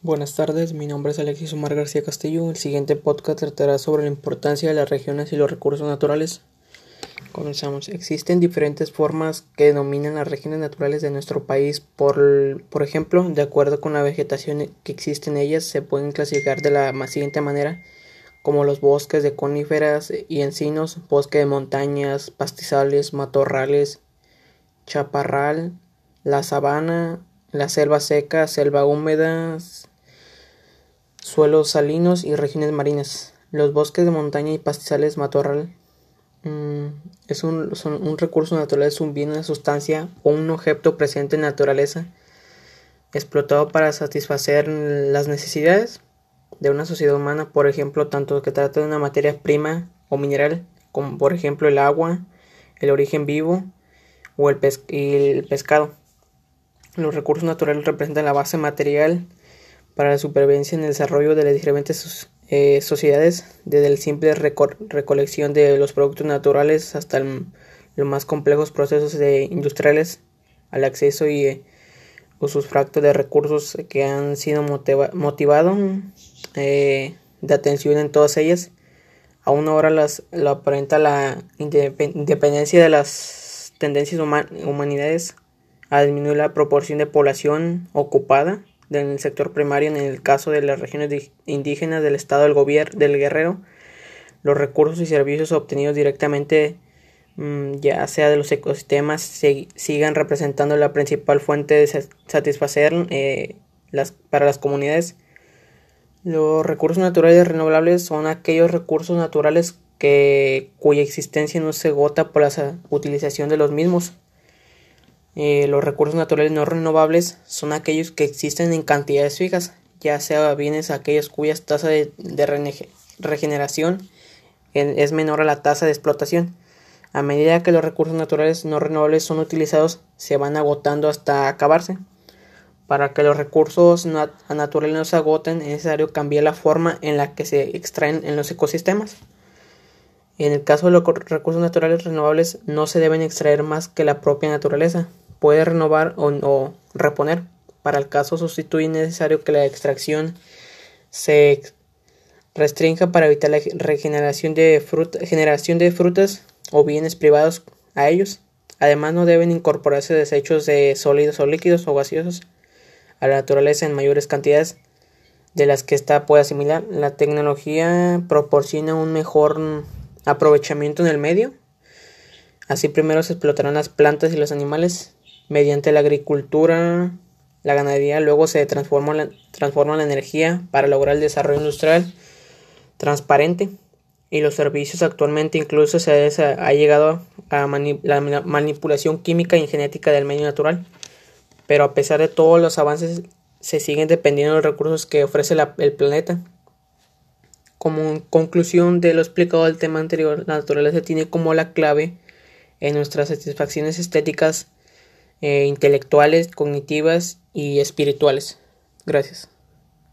Buenas tardes, mi nombre es Alexis Omar García Castillo. El siguiente podcast tratará sobre la importancia de las regiones y los recursos naturales. Comenzamos. Existen diferentes formas que denominan las regiones naturales de nuestro país. Por, por ejemplo, de acuerdo con la vegetación que existe en ellas, se pueden clasificar de la siguiente manera como los bosques de coníferas y encinos, bosque de montañas, pastizales, matorrales, chaparral, la sabana, la selva seca, selva húmeda, suelos salinos y regiones marinas. Los bosques de montaña y pastizales matorral mm, es un, son un recurso natural, es un bien, una sustancia o un objeto presente en la naturaleza, explotado para satisfacer las necesidades de una sociedad humana, por ejemplo, tanto que trata de una materia prima o mineral, como por ejemplo el agua, el origen vivo o el, el pescado. Los recursos naturales representan la base material para la supervivencia en el desarrollo de las diferentes eh, sociedades, desde el simple recolección de los productos naturales hasta los más complejos procesos industriales, al acceso y eh, de recursos que han sido motivados eh, de atención en todas ellas. Aún ahora las, lo aparenta la independencia de las tendencias humanidades a disminuir la proporción de población ocupada en el sector primario en el caso de las regiones indígenas del estado del gobierno del guerrero los recursos y servicios obtenidos directamente mm, ya sea de los ecosistemas sigan representando la principal fuente de satisfacer eh, las, para las comunidades. Los recursos naturales renovables son aquellos recursos naturales que cuya existencia no se agota por la utilización de los mismos eh, los recursos naturales no renovables son aquellos que existen en cantidades fijas, ya sea bienes aquellos cuyas tasa de, regeneración es menor a la tasa de explotación. A medida que los recursos naturales no renovables son utilizados, se van agotando hasta acabarse. Para que los recursos naturales no se agoten, es necesario cambiar la forma en la que se extraen en los ecosistemas. En el caso de los recursos naturales renovables, no se deben extraer más que la propia naturaleza, puede renovar o, reponer. Para el caso sustituye necesario que la extracción se restrinja para evitar la regeneración de, generación de frutas o bienes privados a ellos. Además no deben incorporarse desechos de sólidos o líquidos o gaseosos a la naturaleza en mayores cantidades de las que ésta puede asimilar. La tecnología proporciona un mejor aprovechamiento en el medio. Así primero se explotarán las plantas y los animales mediante la agricultura, la ganadería, luego se transforma la, energía para lograr el desarrollo industrial transparente y los servicios actualmente incluso se ha, llegado a la manipulación química y genética del medio natural. Pero a pesar de todos los avances se siguen dependiendo de los recursos que ofrece el planeta. Como conclusión de lo explicado del tema anterior, la naturaleza tiene como la clave en nuestras satisfacciones estéticas eh, intelectuales, cognitivas y espirituales. Gracias.